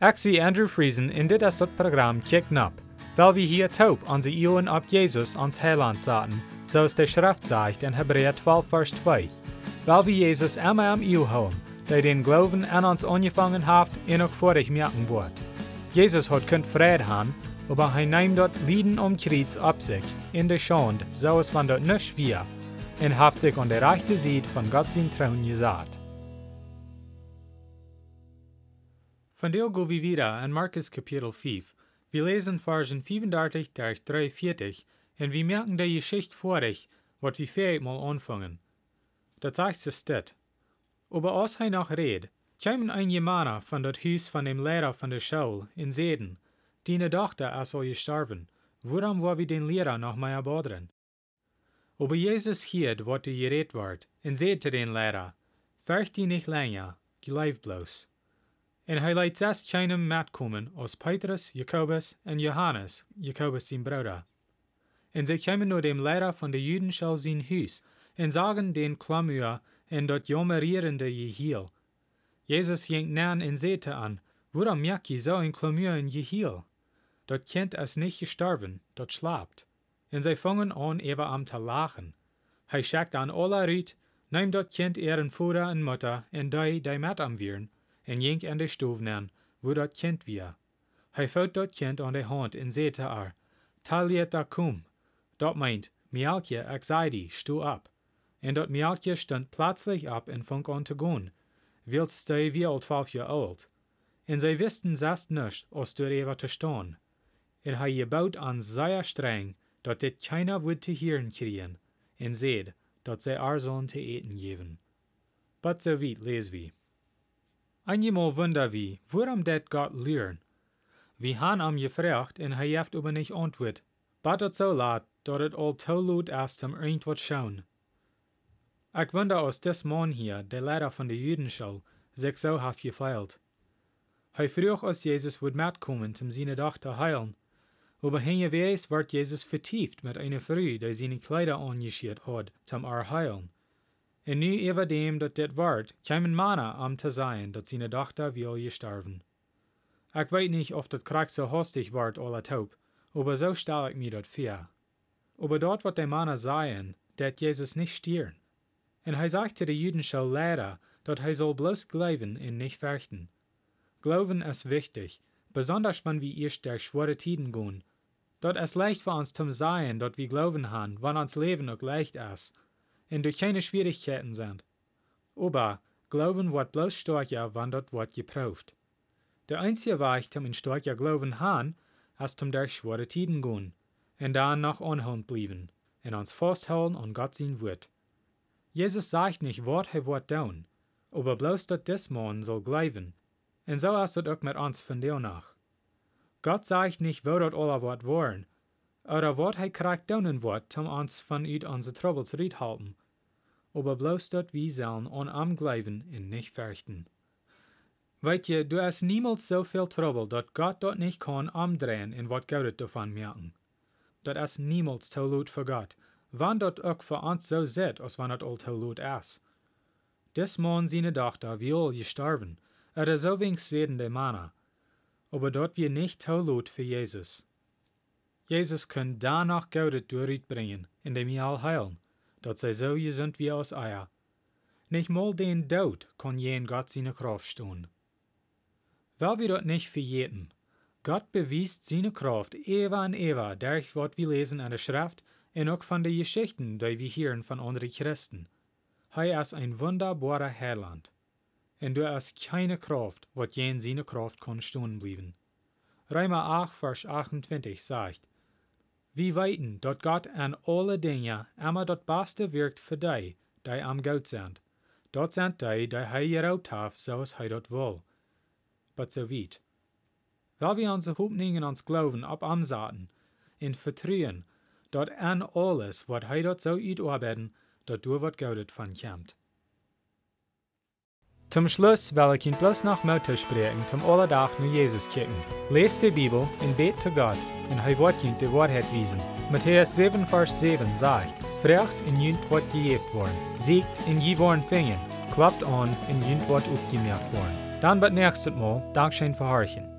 Zie Andrew Friesen in dit is dat programma Kick Nap, weil wir hier taub onze Ioen op Jesus ons Heiland zaten, zoals de Schrift zegt in Hebräer 12 vers 2. Weil wir Jesus immer am Io houden, der den Glauben an uns angefangen hat en ook vorig merken wordt. Jesus hat kunt vrede haben, aber hij neemt dort Lieden um Kreuz ab sich, in der Schande, so es van dort nicht wir, und haft sich an der rechte Seite von Gott sein Trauen gesagt. Von der go wir wieder an Markus Kapitel 5. Wir lesen Versen 35 durch 43 und wir merken der Geschichte vorig, wat wir fähig mal anfangen. Da zeigt es steht. Aber als hij noch red, kwamen ein Jemana von dat Haus von dem Lehrer von der Schule in Seden, die ne dachte, er soll gestorben. Warum war wir den Lehrer noch mehr bodren? Aber Jesus hielt, wat er geredet ward, und sagte den Lehrer, Fürcht die nicht länger, gleib bloß. En hij leidt zes kleinen metkomen als Petrus, Jakobus en Johannes, Jakobus zijn Bruder. En zij kwamen naar dem Lehrer von der Judenschau zijn huis, en zagen den Klammer en dat jammerierende Gehiel. Jesus ging nan en zette an, Warum merk je so ein Klammer in Gehiel? Dat Kind ist nicht gestorben, dat schlapt. En zij fangen an even am te lachen. Hij schickt an alle uit, neemt dat Kind ihren Vater en Mutter en die die met am wieren, en jink an de stoof nan, wo dat kind wie. Hij vouwt dat kind aan de hand en zei te haar, Talieta cum. Dat meint, Mialtje, ik zei stu op. En dat Mialtje stond plötzlich op en fang aan te gaan, wilst hij wie al twaalf jaar oud. En zij wisten zest nicht, als door even te staan. En hij gebouwd aan zeer streng, dat dit keiner would te hieren kriegen, en zeid, dat zij haar te eten geven. But so weit lees wie. Einmal wunder wie, worum det Gott lehren. Wie han am gefragt en hij heeft aber nicht antwoord. Bat so laat, dat het al laat is om irgendwat schauen. Ik wonder als des Mann hier, der Lehrer von der Judenschau, sich so hat gefeilt. Hij als Jesus would metkommen, zum seine Tochter heilen. Aber hingeweis wird Jesus vertieft mit einer Frau, die seine Kleider angeschiert hat, zum er heilen. En nu even dem dat dit wordt, kwamen Männer am te sein, dat seine Tochter will gestorben. Ich weet nicht, of dat krak so hostig wordt alle taub, aber so stell ich mir dat vor. Aber dort wird der Männer sagen, dat Jesus nicht stieren. En hij sagte der jüdische Lehrer, dat hij soll bloß glauben und nicht fürchten. Glauben ist wichtig, besonders wenn wir erst durch schwere Tiden gehen. Dort ist leicht für uns zum Sein, dort wir glauben haben, wann uns Leben auch leicht ist, und durch keine Schwierigkeiten sind. Aber Glauben wird bloß stärker, wenn dort wird geprüft. Der einzige Weg, um in stärker Glauben haben, ist um durch schwere Tiden gehen, und dann noch anhalten bleiben, und uns festhalten an Gott sein Wort. Jesus sagt nicht, was er wird tun, aber bloß, dass des Mann soll glauben, und so ist es auch mit uns von dir nach. Gott sagt nicht, wo dort alle wird wollen, oder wat hij krijgt doen wordt om ons vanuit onze troubles halten. Aber bloß dat wie sollen an am gleiben in nicht fürchten. Weet je, du hast niemals so viel Trouble, dat Gott dort nicht kann amdrehen in wat Gott davon merken. Dat ist niemals laut für Gott, wann dort auch für uns so sieht, als wann dat all laut ist. Des Mann seine Tochter will gestorben, er so wenig sedende Männer. Aber dort wir nicht laut für Jesus. Jesus kann danach Gott durchbringen, indem wir all heilen, dat zij zo gezond wie als Eier. Nicht mal den Tod kann jen Gott seine Kraft stehen. Weil wir dort nicht verjeten, Gott bewiest seine Kraft ewa und ewa durch was wir lesen an der Schrift und auch von den Geschichten, die wir hören von anderen Christen. Er ist ein wunderbarer Heiland. Und du hast keine Kraft, was jen seine Kraft kann stehen bleiben. Römer 8, Vers 28 sagt, wie weten dat Gott an alle Dinge immer dat Beste wirkt für die, die am Gott sind. Dort sind die, die hij geraubt hat, zoals hij dat wil. But so weit. Weil wir unsere Hoffnung in uns Glauben ab amsaten, in Vertrauen, dort an alles, wat hij dort so arbeiten, dat du wat Gott von kommt. Zum Schluss will ich Ihnen bloß noch Mutter sprechen, zum Allerdach nur Jesus kicken. Lest die Bibel und bet zu Gott, und er wird Ihnen die Wahrheit wiesen. Matthäus 7, Vers 7 sagt, Frecht in Jünt wird gejeft worden, siegt in je worden fingen, klappt an in Jünt wird aufgemerkt worden. Dann bis nächstes Mal. Dankeschön für Horchen.